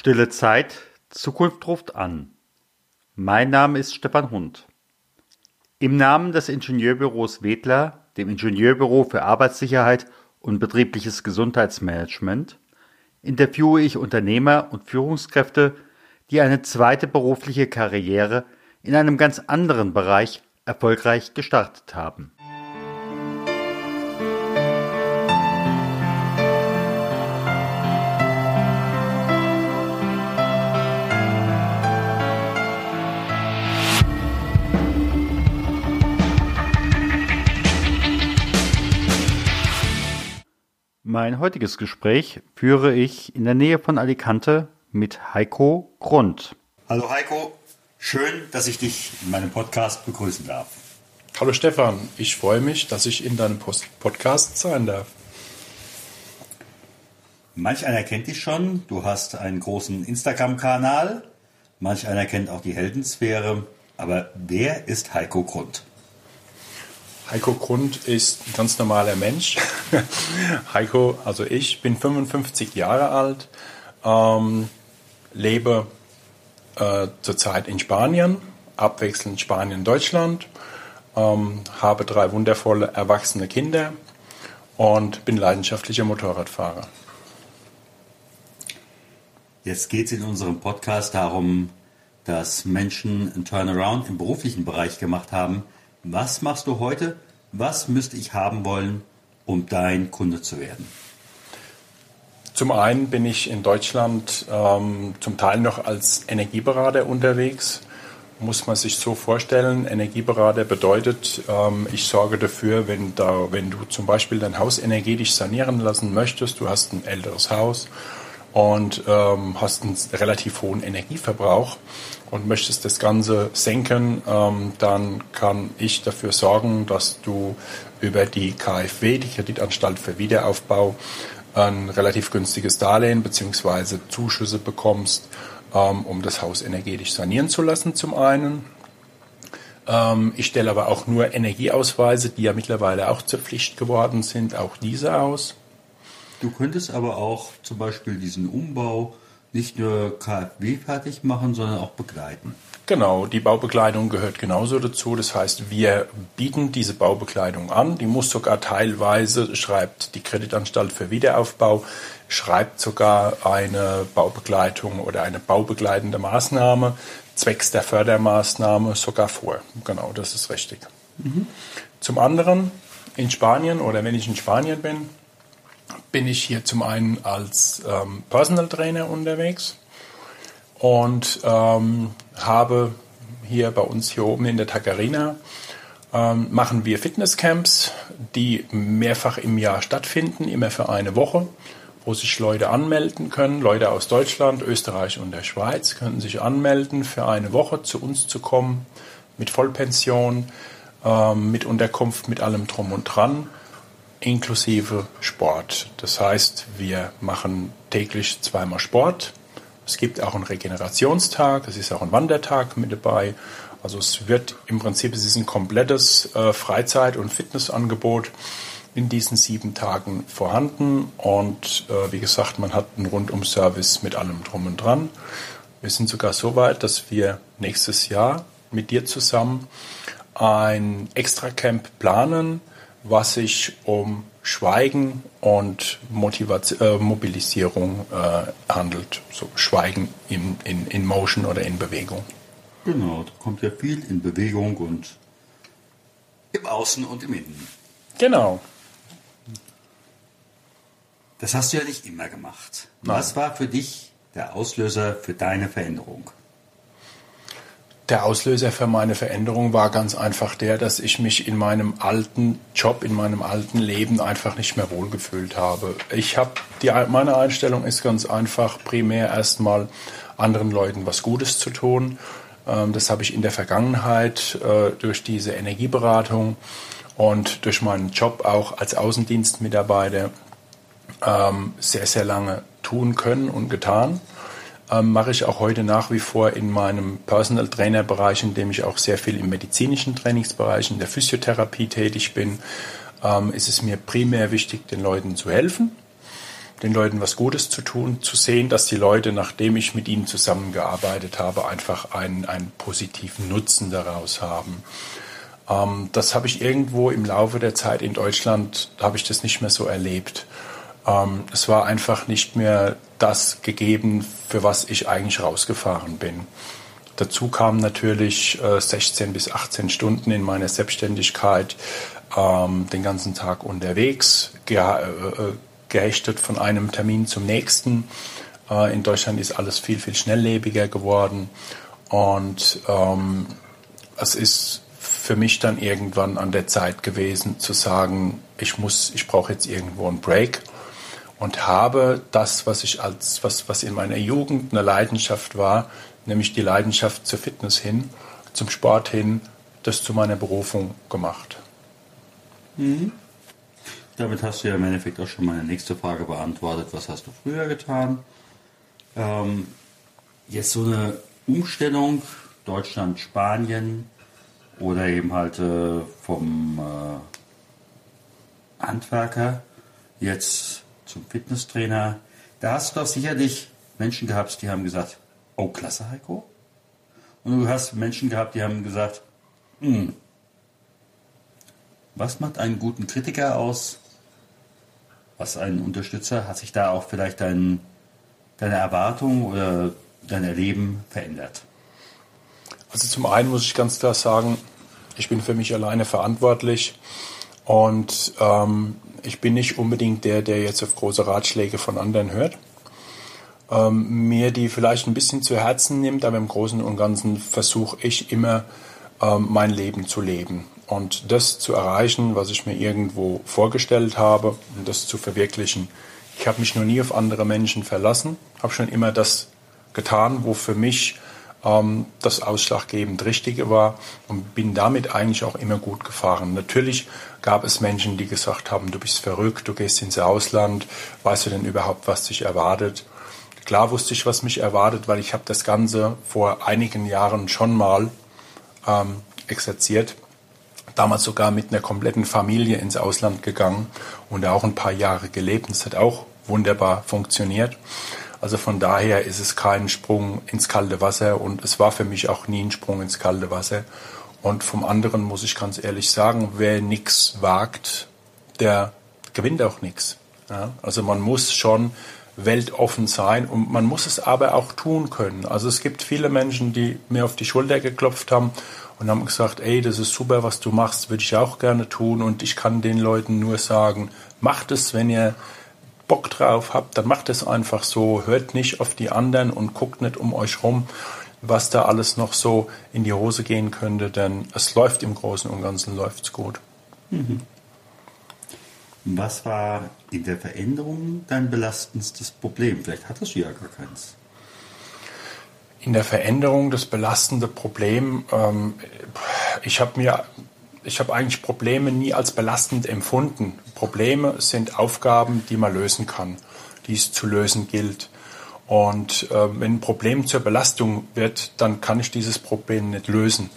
Stille Zeit, Zukunft ruft an. Mein Name ist Stefan Hund. Im Namen des Ingenieurbüros Wedler, dem Ingenieurbüro für Arbeitssicherheit und betriebliches Gesundheitsmanagement, interviewe ich Unternehmer und Führungskräfte, die eine zweite berufliche Karriere in einem ganz anderen Bereich erfolgreich gestartet haben. Mein heutiges Gespräch führe ich in der Nähe von Alicante mit Heiko Grund. Hallo Heiko, schön, dass ich dich in meinem Podcast begrüßen darf. Hallo Stefan, ich freue mich, dass ich in deinem Podcast sein darf. Manch einer kennt dich schon, du hast einen großen Instagram-Kanal, manch einer kennt auch die Heldensphäre, aber wer ist Heiko Grund? Heiko Grund ist ein ganz normaler Mensch. Heiko, also ich bin 55 Jahre alt, ähm, lebe äh, zurzeit in Spanien, abwechselnd Spanien, Deutschland, ähm, habe drei wundervolle erwachsene Kinder und bin leidenschaftlicher Motorradfahrer. Jetzt geht es in unserem Podcast darum, dass Menschen einen Turnaround im beruflichen Bereich gemacht haben, was machst du heute? Was müsste ich haben wollen, um dein Kunde zu werden? Zum einen bin ich in Deutschland ähm, zum Teil noch als Energieberater unterwegs. Muss man sich so vorstellen, Energieberater bedeutet, ähm, ich sorge dafür, wenn, da, wenn du zum Beispiel dein Haus energetisch sanieren lassen möchtest, du hast ein älteres Haus und ähm, hast einen relativ hohen Energieverbrauch und möchtest das Ganze senken, ähm, dann kann ich dafür sorgen, dass du über die KfW, die Kreditanstalt für Wiederaufbau, ein relativ günstiges Darlehen bzw. Zuschüsse bekommst, ähm, um das Haus energetisch sanieren zu lassen zum einen. Ähm, ich stelle aber auch nur Energieausweise, die ja mittlerweile auch zur Pflicht geworden sind, auch diese aus. Du könntest aber auch zum Beispiel diesen Umbau nicht nur KfW fertig machen, sondern auch begleiten. Genau, die Baubekleidung gehört genauso dazu. Das heißt, wir bieten diese Baubekleidung an. Die muss sogar teilweise, schreibt die Kreditanstalt für Wiederaufbau, schreibt sogar eine Baubegleitung oder eine baubegleitende Maßnahme zwecks der Fördermaßnahme sogar vor. Genau, das ist richtig. Mhm. Zum anderen, in Spanien oder wenn ich in Spanien bin, bin ich hier zum einen als ähm, Personal Trainer unterwegs und ähm, habe hier bei uns hier oben in der Tagarina ähm, machen wir Fitnesscamps, die mehrfach im Jahr stattfinden, immer für eine Woche, wo sich Leute anmelden können. Leute aus Deutschland, Österreich und der Schweiz können sich anmelden, für eine Woche zu uns zu kommen, mit Vollpension, ähm, mit Unterkunft, mit allem drum und dran inklusive Sport. Das heißt, wir machen täglich zweimal Sport. Es gibt auch einen Regenerationstag, es ist auch ein Wandertag mit dabei. Also es wird im Prinzip, es ist ein komplettes äh, Freizeit- und Fitnessangebot in diesen sieben Tagen vorhanden. Und äh, wie gesagt, man hat einen Rundum-Service mit allem drum und dran. Wir sind sogar so weit, dass wir nächstes Jahr mit dir zusammen ein Extra-Camp planen, was sich um Schweigen und Motivation, äh, Mobilisierung äh, handelt. So Schweigen in, in, in Motion oder in Bewegung. Genau, da kommt ja viel in Bewegung und im Außen und im Innen. Genau. Das hast du ja nicht immer gemacht. Nein. Was war für dich der Auslöser für deine Veränderung? Der Auslöser für meine Veränderung war ganz einfach der, dass ich mich in meinem alten Job, in meinem alten Leben einfach nicht mehr wohlgefühlt habe. Ich habe die meine Einstellung ist ganz einfach primär erstmal anderen Leuten was Gutes zu tun. Ähm, das habe ich in der Vergangenheit äh, durch diese Energieberatung und durch meinen Job auch als Außendienstmitarbeiter ähm, sehr, sehr lange tun können und getan ähm, mache ich auch heute nach wie vor in meinem Personal Trainer Bereich, in dem ich auch sehr viel im medizinischen Trainingsbereich, in der Physiotherapie tätig bin, ähm, ist es mir primär wichtig, den Leuten zu helfen. den Leuten was Gutes zu tun, zu sehen, dass die Leute, nachdem ich mit ihnen zusammengearbeitet habe, einfach einen, einen positiven Nutzen daraus haben. Ähm, das habe ich irgendwo im Laufe der Zeit in Deutschland, habe ich das nicht mehr so erlebt. Ähm, es war einfach nicht mehr das gegeben, für was ich eigentlich rausgefahren bin. Dazu kamen natürlich äh, 16 bis 18 Stunden in meiner Selbstständigkeit, ähm, den ganzen Tag unterwegs, ge äh, äh, gehechtet von einem Termin zum nächsten. Äh, in Deutschland ist alles viel, viel schnelllebiger geworden und ähm, es ist für mich dann irgendwann an der Zeit gewesen zu sagen, ich muss, ich brauche jetzt irgendwo einen Break und habe das, was ich als, was, was in meiner Jugend eine Leidenschaft war, nämlich die Leidenschaft zur Fitness hin, zum Sport hin, das zu meiner Berufung gemacht. Mhm. Damit hast du ja im Endeffekt auch schon meine nächste Frage beantwortet. Was hast du früher getan? Ähm, jetzt so eine Umstellung Deutschland, Spanien oder eben halt äh, vom äh, Handwerker jetzt zum Fitnesstrainer. Da hast du doch sicherlich Menschen gehabt, die haben gesagt, oh klasse Heiko. Und du hast Menschen gehabt, die haben gesagt, hm, was macht einen guten Kritiker aus? Was einen Unterstützer? Hat sich da auch vielleicht dein, deine Erwartung oder dein Erleben verändert? Also zum einen muss ich ganz klar sagen, ich bin für mich alleine verantwortlich und ähm, ich bin nicht unbedingt der, der jetzt auf große Ratschläge von anderen hört. Ähm, mir die vielleicht ein bisschen zu Herzen nimmt, aber im Großen und Ganzen versuche ich immer, ähm, mein Leben zu leben und das zu erreichen, was ich mir irgendwo vorgestellt habe und das zu verwirklichen. Ich habe mich noch nie auf andere Menschen verlassen, habe schon immer das getan, wo für mich ähm, das ausschlaggebend Richtige war und bin damit eigentlich auch immer gut gefahren. Natürlich gab es Menschen, die gesagt haben, du bist verrückt, du gehst ins Ausland, weißt du denn überhaupt, was dich erwartet? Klar wusste ich, was mich erwartet, weil ich habe das Ganze vor einigen Jahren schon mal ähm, exerziert. Damals sogar mit einer kompletten Familie ins Ausland gegangen und auch ein paar Jahre gelebt. Das hat auch wunderbar funktioniert. Also von daher ist es kein Sprung ins kalte Wasser und es war für mich auch nie ein Sprung ins kalte Wasser. Und vom anderen muss ich ganz ehrlich sagen, wer nichts wagt, der gewinnt auch nichts. Ja? Also man muss schon weltoffen sein und man muss es aber auch tun können. Also es gibt viele Menschen, die mir auf die Schulter geklopft haben und haben gesagt, ey, das ist super, was du machst, würde ich auch gerne tun und ich kann den Leuten nur sagen, macht es, wenn ihr Bock drauf habt, dann macht es einfach so, hört nicht auf die anderen und guckt nicht um euch rum, was da alles noch so in die Hose gehen könnte, denn es läuft im Großen und Ganzen läuft's gut. Mhm. Was war in der Veränderung dein belastendstes Problem? Vielleicht hattest du ja gar keins. In der Veränderung das belastende Problem, ähm, ich habe mir ich habe eigentlich Probleme nie als belastend empfunden. Probleme sind Aufgaben, die man lösen kann, die es zu lösen gilt. Und äh, wenn ein Problem zur Belastung wird, dann kann ich dieses Problem nicht lösen.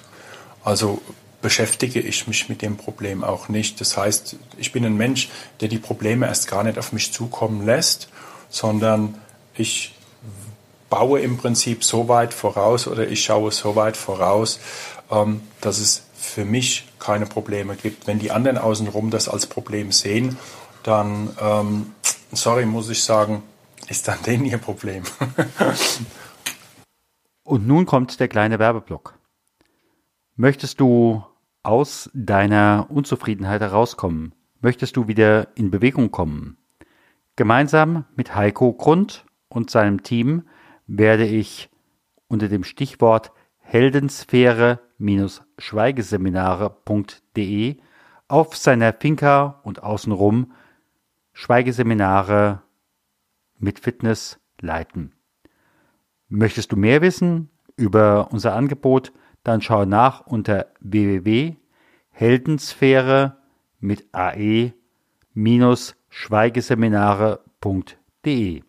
Also beschäftige ich mich mit dem Problem auch nicht. Das heißt, ich bin ein Mensch, der die Probleme erst gar nicht auf mich zukommen lässt, sondern ich baue im Prinzip so weit voraus oder ich schaue so weit voraus, ähm, dass es für mich keine Probleme gibt. Wenn die anderen außenrum das als Problem sehen, dann, ähm, sorry, muss ich sagen, ist dann denen ihr Problem. Und nun kommt der kleine Werbeblock. Möchtest du aus deiner Unzufriedenheit herauskommen? Möchtest du wieder in Bewegung kommen? Gemeinsam mit Heiko Grund und seinem Team werde ich unter dem Stichwort Heldensphäre-Schweigeseminare.de auf seiner Finca und außenrum Schweigeseminare mit Fitness leiten. Möchtest du mehr wissen über unser Angebot, dann schau nach unter www.heldensphäre mit ae-schweigeseminare.de.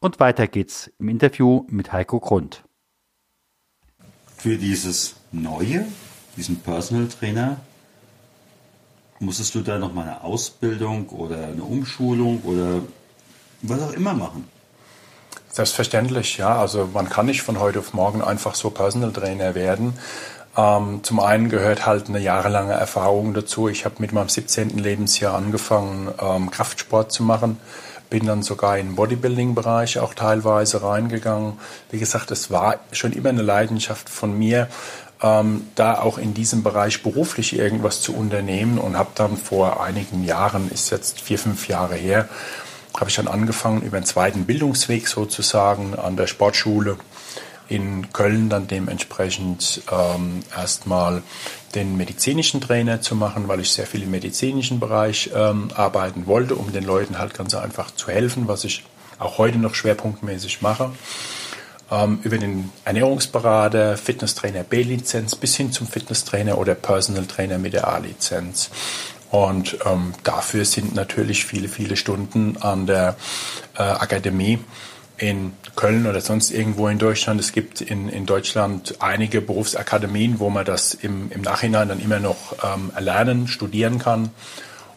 Und weiter geht's im Interview mit Heiko Grund für dieses Neue, diesen Personal Trainer, musstest du da noch mal eine Ausbildung oder eine Umschulung oder was auch immer machen. Selbstverständlich, ja. Also man kann nicht von heute auf morgen einfach so Personal Trainer werden. Ähm, zum einen gehört halt eine jahrelange Erfahrung dazu. Ich habe mit meinem 17. Lebensjahr angefangen, ähm, Kraftsport zu machen. Bin dann sogar in den Bodybuilding-Bereich auch teilweise reingegangen. Wie gesagt, es war schon immer eine Leidenschaft von mir, ähm, da auch in diesem Bereich beruflich irgendwas zu unternehmen und habe dann vor einigen Jahren, ist jetzt vier, fünf Jahre her, habe ich dann angefangen über einen zweiten Bildungsweg sozusagen an der Sportschule in Köln dann dementsprechend ähm, erstmal den medizinischen Trainer zu machen, weil ich sehr viel im medizinischen Bereich ähm, arbeiten wollte, um den Leuten halt ganz einfach zu helfen, was ich auch heute noch schwerpunktmäßig mache. Ähm, über den Ernährungsberater, Fitnesstrainer B-Lizenz bis hin zum Fitnesstrainer oder Personal Trainer mit der A-Lizenz. Und ähm, dafür sind natürlich viele, viele Stunden an der äh, Akademie in Köln oder sonst irgendwo in Deutschland. Es gibt in, in Deutschland einige Berufsakademien, wo man das im, im Nachhinein dann immer noch ähm, erlernen, studieren kann.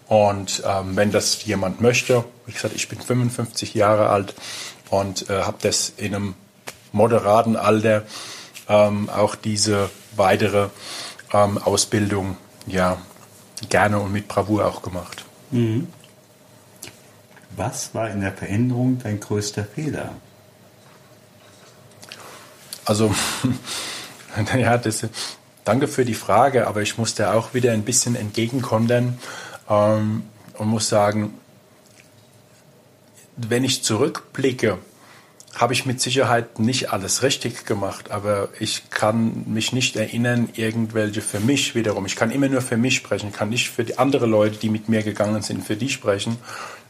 Und ähm, wenn das jemand möchte, wie gesagt, ich bin 55 Jahre alt und äh, habe das in einem moderaten Alter ähm, auch diese weitere ähm, Ausbildung ja gerne und mit Bravour auch gemacht. Mhm. Was war in der Veränderung dein größter Fehler? Also, naja, das, danke für die Frage, aber ich musste auch wieder ein bisschen entgegenkontern ähm, und muss sagen, wenn ich zurückblicke, habe ich mit Sicherheit nicht alles richtig gemacht, aber ich kann mich nicht erinnern, irgendwelche für mich wiederum. Ich kann immer nur für mich sprechen, kann nicht für die anderen Leute, die mit mir gegangen sind, für die sprechen.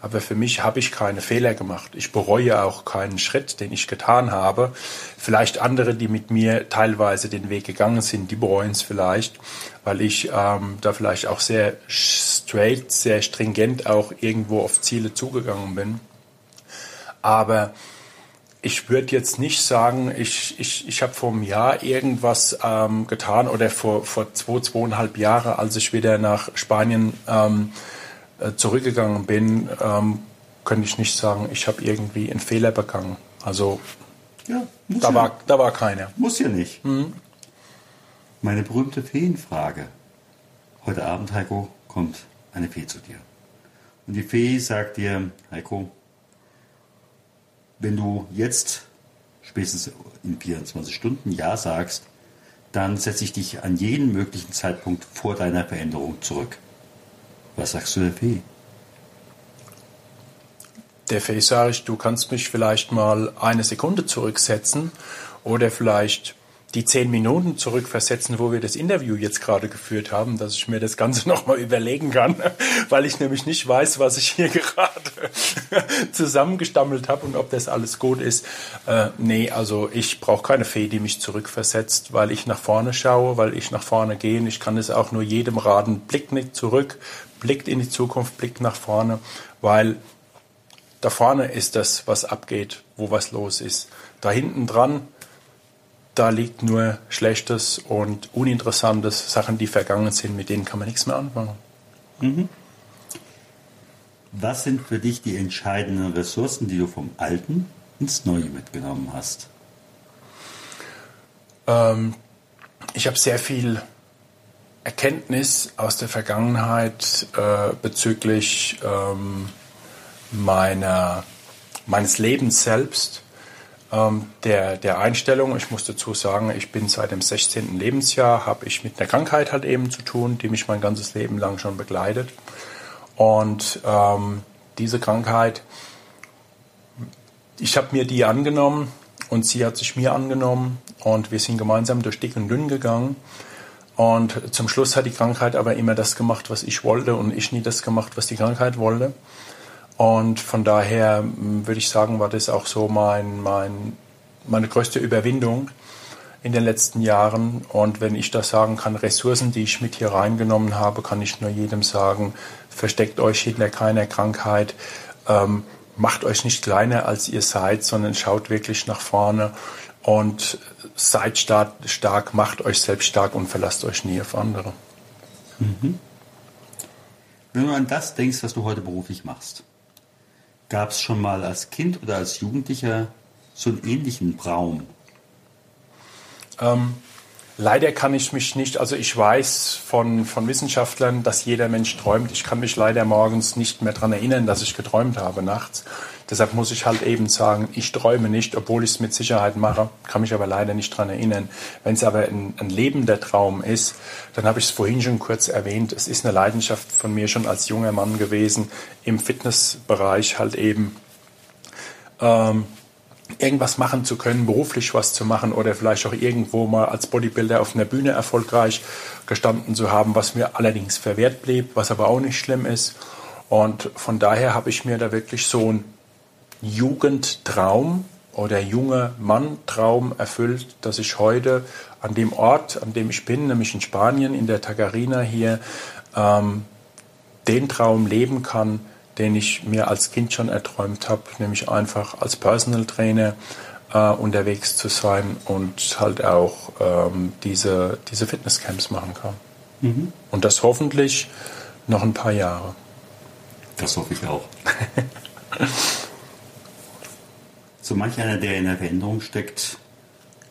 Aber für mich habe ich keine Fehler gemacht. Ich bereue auch keinen Schritt, den ich getan habe. Vielleicht andere, die mit mir teilweise den Weg gegangen sind, die bereuen es vielleicht, weil ich ähm, da vielleicht auch sehr straight, sehr stringent auch irgendwo auf Ziele zugegangen bin. Aber ich würde jetzt nicht sagen, ich, ich, ich habe vor einem Jahr irgendwas ähm, getan oder vor, vor zwei, zweieinhalb Jahren, als ich wieder nach Spanien ähm, äh, zurückgegangen bin, ähm, könnte ich nicht sagen, ich habe irgendwie einen Fehler begangen. Also ja, da, ja. war, da war keiner. Muss ja nicht. Mhm. Meine berühmte Feenfrage. Heute Abend, Heiko, kommt eine Fee zu dir. Und die Fee sagt dir, Heiko, wenn du jetzt spätestens in 24 Stunden Ja sagst, dann setze ich dich an jeden möglichen Zeitpunkt vor deiner Veränderung zurück. Was sagst du der Fee? Der Fee ich, du kannst mich vielleicht mal eine Sekunde zurücksetzen oder vielleicht die zehn Minuten zurückversetzen, wo wir das Interview jetzt gerade geführt haben, dass ich mir das Ganze nochmal überlegen kann, weil ich nämlich nicht weiß, was ich hier gerade zusammengestammelt habe und ob das alles gut ist. Äh, nee, also ich brauche keine Fee, die mich zurückversetzt, weil ich nach vorne schaue, weil ich nach vorne gehe. Ich kann es auch nur jedem raten, blickt nicht zurück, blickt in die Zukunft, blickt nach vorne, weil da vorne ist das, was abgeht, wo was los ist. Da hinten dran da liegt nur Schlechtes und Uninteressantes, Sachen, die vergangen sind, mit denen kann man nichts mehr anfangen. Mhm. Was sind für dich die entscheidenden Ressourcen, die du vom Alten ins Neue mitgenommen hast? Ähm, ich habe sehr viel Erkenntnis aus der Vergangenheit äh, bezüglich ähm, meiner, meines Lebens selbst ähm, der, der Einstellung. Ich muss dazu sagen, ich bin seit dem 16. Lebensjahr, habe ich mit einer Krankheit halt eben zu tun, die mich mein ganzes Leben lang schon begleitet. Und ähm, diese Krankheit, ich habe mir die angenommen und sie hat sich mir angenommen und wir sind gemeinsam durch dick und dünn gegangen. Und zum Schluss hat die Krankheit aber immer das gemacht, was ich wollte und ich nie das gemacht, was die Krankheit wollte. Und von daher hm, würde ich sagen, war das auch so mein, mein, meine größte Überwindung in den letzten Jahren. Und wenn ich das sagen kann, Ressourcen, die ich mit hier reingenommen habe, kann ich nur jedem sagen, versteckt euch hinter keiner Krankheit, ähm, macht euch nicht kleiner, als ihr seid, sondern schaut wirklich nach vorne und seid stark, macht euch selbst stark und verlasst euch nie auf andere. Mhm. Wenn du an das denkst, was du heute beruflich machst, Gab es schon mal als Kind oder als Jugendlicher so einen ähnlichen Traum? Ähm, leider kann ich mich nicht, also ich weiß von, von Wissenschaftlern, dass jeder Mensch träumt. Ich kann mich leider morgens nicht mehr daran erinnern, dass ich geträumt habe nachts. Deshalb muss ich halt eben sagen, ich träume nicht, obwohl ich es mit Sicherheit mache, kann mich aber leider nicht daran erinnern. Wenn es aber ein, ein lebender Traum ist, dann habe ich es vorhin schon kurz erwähnt, es ist eine Leidenschaft von mir schon als junger Mann gewesen, im Fitnessbereich halt eben ähm, irgendwas machen zu können, beruflich was zu machen oder vielleicht auch irgendwo mal als Bodybuilder auf einer Bühne erfolgreich gestanden zu haben, was mir allerdings verwehrt blieb, was aber auch nicht schlimm ist. Und von daher habe ich mir da wirklich so ein Jugendtraum oder junger Mann-Traum erfüllt, dass ich heute an dem Ort, an dem ich bin, nämlich in Spanien, in der Tagarina hier, ähm, den Traum leben kann, den ich mir als Kind schon erträumt habe, nämlich einfach als Personal Trainer äh, unterwegs zu sein und halt auch ähm, diese, diese Fitnesscamps machen kann. Mhm. Und das hoffentlich noch ein paar Jahre. Das hoffe ich auch. So manch einer, der in der Veränderung steckt,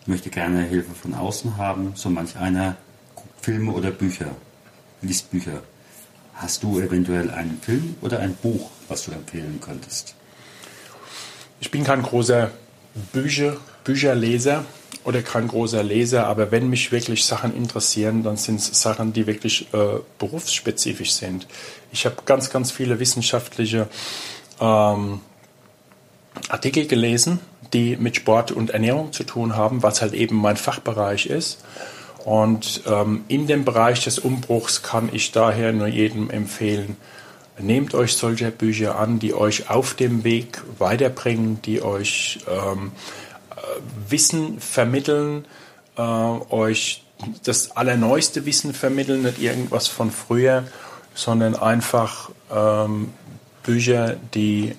möchte gerne Hilfe von außen haben. So manch einer guckt Filme oder Bücher, liest Bücher. Hast du eventuell einen Film oder ein Buch, was du empfehlen könntest? Ich bin kein großer Bücher, Bücherleser oder kein großer Leser, aber wenn mich wirklich Sachen interessieren, dann sind es Sachen, die wirklich äh, berufsspezifisch sind. Ich habe ganz, ganz viele wissenschaftliche ähm, Artikel gelesen, die mit Sport und Ernährung zu tun haben, was halt eben mein Fachbereich ist. Und ähm, in dem Bereich des Umbruchs kann ich daher nur jedem empfehlen, nehmt euch solche Bücher an, die euch auf dem Weg weiterbringen, die euch ähm, äh, Wissen vermitteln, äh, euch das allerneueste Wissen vermitteln, nicht irgendwas von früher, sondern einfach ähm, Bücher, die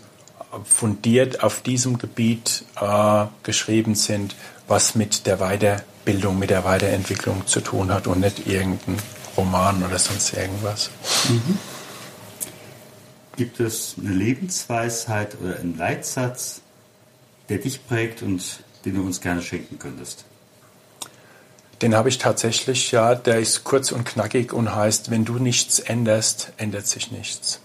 fundiert auf diesem Gebiet äh, geschrieben sind, was mit der Weiterbildung, mit der Weiterentwicklung zu tun hat und nicht irgendein Roman oder sonst irgendwas. Mhm. Gibt es eine Lebensweisheit oder einen Leitsatz, der dich prägt und den du uns gerne schenken könntest? Den habe ich tatsächlich, ja, der ist kurz und knackig und heißt, wenn du nichts änderst, ändert sich nichts.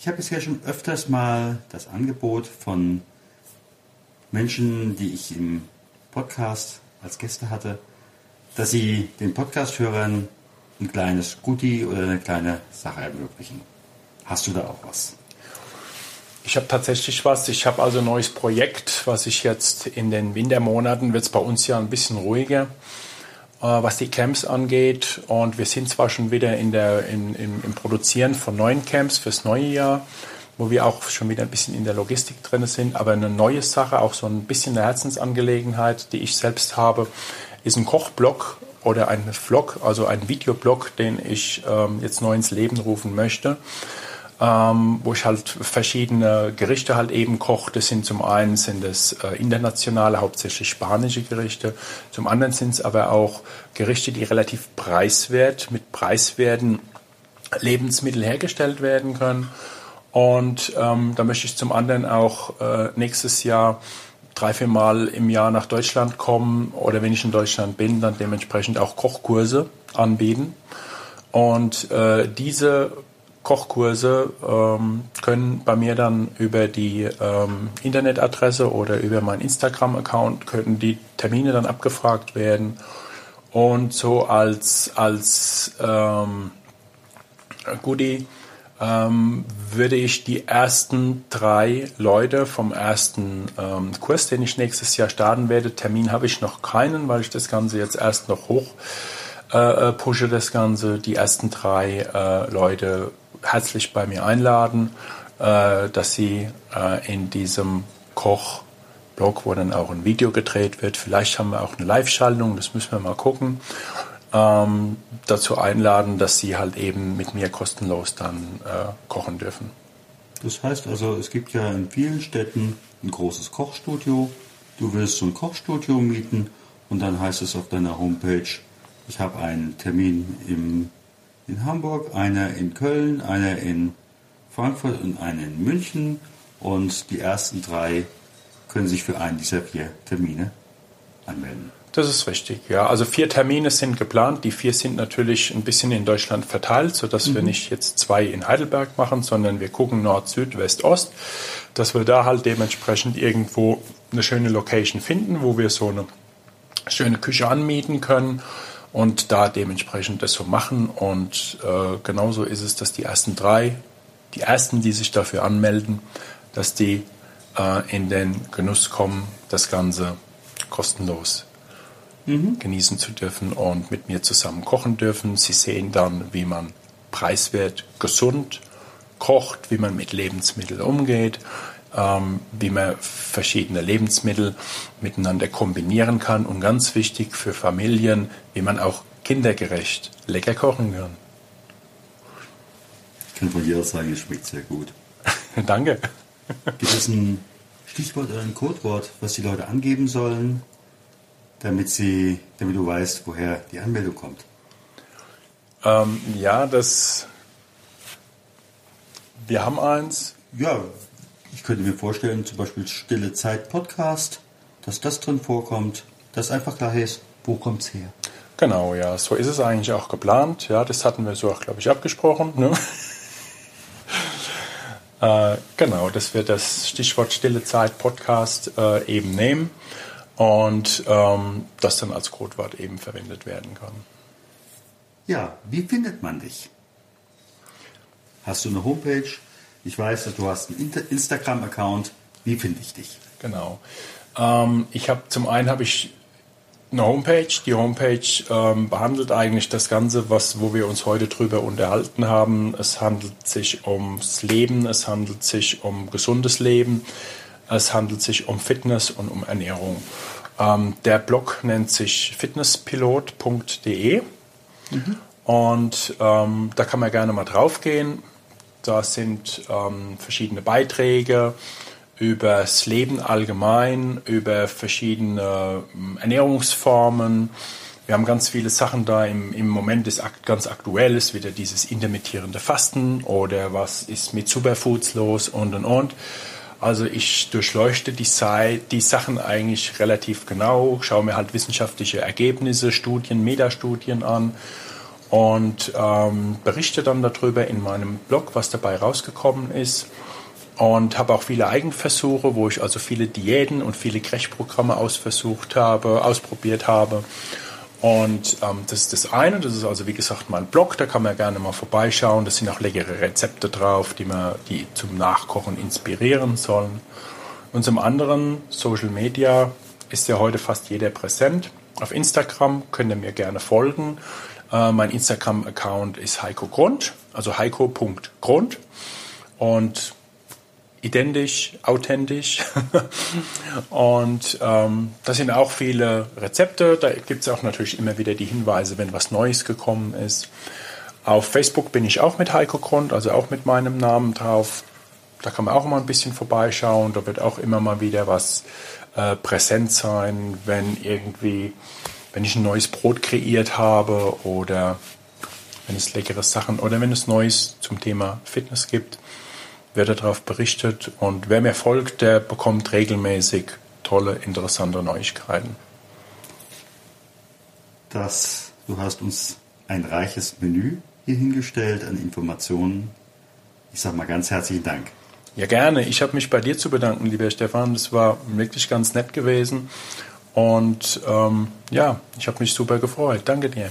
Ich habe bisher schon öfters mal das Angebot von Menschen, die ich im Podcast als Gäste hatte, dass sie den Podcast-Hörern ein kleines Goodie oder eine kleine Sache ermöglichen. Hast du da auch was? Ich habe tatsächlich was. Ich habe also ein neues Projekt, was ich jetzt in den Wintermonaten, wird es bei uns ja ein bisschen ruhiger, was die Camps angeht. Und wir sind zwar schon wieder in der, in, im, im Produzieren von neuen Camps fürs neue Jahr, wo wir auch schon wieder ein bisschen in der Logistik drin sind, aber eine neue Sache, auch so ein bisschen eine Herzensangelegenheit, die ich selbst habe, ist ein Kochblog oder ein Vlog, also ein Videoblog, den ich ähm, jetzt neu ins Leben rufen möchte ähm, wo ich halt verschiedene Gerichte halt eben koche. Das sind zum einen sind es äh, internationale, hauptsächlich spanische Gerichte. Zum anderen sind es aber auch Gerichte, die relativ preiswert, mit preiswerten Lebensmitteln hergestellt werden können. Und ähm, da möchte ich zum anderen auch äh, nächstes Jahr drei, vier Mal im Jahr nach Deutschland kommen oder wenn ich in Deutschland bin, dann dementsprechend auch Kochkurse anbieten. Und äh, diese Kochkurse ähm, können bei mir dann über die ähm, Internetadresse oder über meinen Instagram-Account können die Termine dann abgefragt werden. Und so als, als ähm, Goodie ähm, würde ich die ersten drei Leute vom ersten ähm, Kurs, den ich nächstes Jahr starten werde, Termin habe ich noch keinen, weil ich das Ganze jetzt erst noch hoch äh, äh pushe, das Ganze. Die ersten drei äh, Leute herzlich bei mir einladen, äh, dass Sie äh, in diesem Kochblog, wo dann auch ein Video gedreht wird, vielleicht haben wir auch eine Live-Schaltung, das müssen wir mal gucken, ähm, dazu einladen, dass Sie halt eben mit mir kostenlos dann äh, kochen dürfen. Das heißt also, es gibt ja in vielen Städten ein großes Kochstudio. Du willst so ein Kochstudio mieten und dann heißt es auf deiner Homepage, ich habe einen Termin im in Hamburg, einer in Köln, einer in Frankfurt und einer in München. Und die ersten drei können sich für einen dieser vier Termine anmelden. Das ist richtig, ja. Also vier Termine sind geplant. Die vier sind natürlich ein bisschen in Deutschland verteilt, sodass mhm. wir nicht jetzt zwei in Heidelberg machen, sondern wir gucken Nord, Süd, West, Ost, dass wir da halt dementsprechend irgendwo eine schöne Location finden, wo wir so eine schöne Küche anmieten können und da dementsprechend das so machen. Und äh, genauso ist es, dass die ersten drei, die ersten, die sich dafür anmelden, dass die äh, in den Genuss kommen, das Ganze kostenlos mhm. genießen zu dürfen und mit mir zusammen kochen dürfen. Sie sehen dann, wie man preiswert, gesund kocht, wie man mit Lebensmitteln umgeht, ähm, wie man verschiedene Lebensmittel miteinander kombinieren kann und ganz wichtig für Familien, wie man auch kindergerecht lecker kochen kann. Ich kann von dir aus sagen, es schmeckt sehr gut. Danke. Gibt es ein Stichwort oder ein Codewort, was die Leute angeben sollen, damit, sie, damit du weißt, woher die Anmeldung kommt? Ähm, ja, das. Wir haben eins. Ja, ich könnte mir vorstellen, zum Beispiel Stille Zeit Podcast, dass das drin vorkommt, dass einfach klar ist, wo kommt es her? Genau, ja, so ist es eigentlich auch geplant. Ja, das hatten wir so auch, glaube ich, abgesprochen. Ne? äh, genau, dass wir das Stichwort Stille Zeit Podcast äh, eben nehmen und ähm, das dann als Codewort eben verwendet werden kann. Ja, wie findet man dich? Hast du eine Homepage? Ich weiß, dass du hast einen Instagram-Account. Wie finde ich dich? Genau. Ähm, ich habe zum einen habe ich eine Homepage. Die Homepage ähm, behandelt eigentlich das Ganze, was, wo wir uns heute drüber unterhalten haben. Es handelt sich ums Leben, es handelt sich um gesundes Leben, es handelt sich um Fitness und um Ernährung. Ähm, der Blog nennt sich fitnesspilot.de mhm. und ähm, da kann man gerne mal draufgehen. Da sind ähm, verschiedene Beiträge über das Leben allgemein, über verschiedene ähm, Ernährungsformen. Wir haben ganz viele Sachen da. Im, im Moment ist ganz aktuell ist wieder dieses intermittierende Fasten oder was ist mit Superfoods los und und und. Also ich durchleuchte die, die Sachen eigentlich relativ genau, schaue mir halt wissenschaftliche Ergebnisse, Studien, Metastudien an und ähm, berichte dann darüber in meinem Blog, was dabei rausgekommen ist. Und habe auch viele Eigenversuche, wo ich also viele Diäten und viele Crashprogramme ausversucht habe, ausprobiert habe. Und ähm, das ist das eine, das ist also wie gesagt mein Blog, da kann man gerne mal vorbeischauen. Da sind auch leckere Rezepte drauf, die man die zum Nachkochen inspirieren sollen. Und zum anderen, Social Media ist ja heute fast jeder präsent. Auf Instagram könnt ihr mir gerne folgen. Äh, mein Instagram-Account ist Heiko Grund, also heiko.grund. Und identisch, authentisch. und ähm, da sind auch viele Rezepte. Da gibt es auch natürlich immer wieder die Hinweise, wenn was Neues gekommen ist. Auf Facebook bin ich auch mit Heiko Grund, also auch mit meinem Namen drauf. Da kann man auch mal ein bisschen vorbeischauen. Da wird auch immer mal wieder was äh, präsent sein, wenn irgendwie wenn ich ein neues Brot kreiert habe oder wenn es leckere Sachen oder wenn es Neues zum Thema Fitness gibt, wird darauf berichtet und wer mir folgt, der bekommt regelmäßig tolle, interessante Neuigkeiten. Das, du hast uns ein reiches Menü hier hingestellt an Informationen. Ich sage mal ganz herzlichen Dank. Ja, gerne. Ich habe mich bei dir zu bedanken, lieber Stefan. Das war wirklich ganz nett gewesen. Und ähm, ja, ich habe mich super gefreut. Danke dir.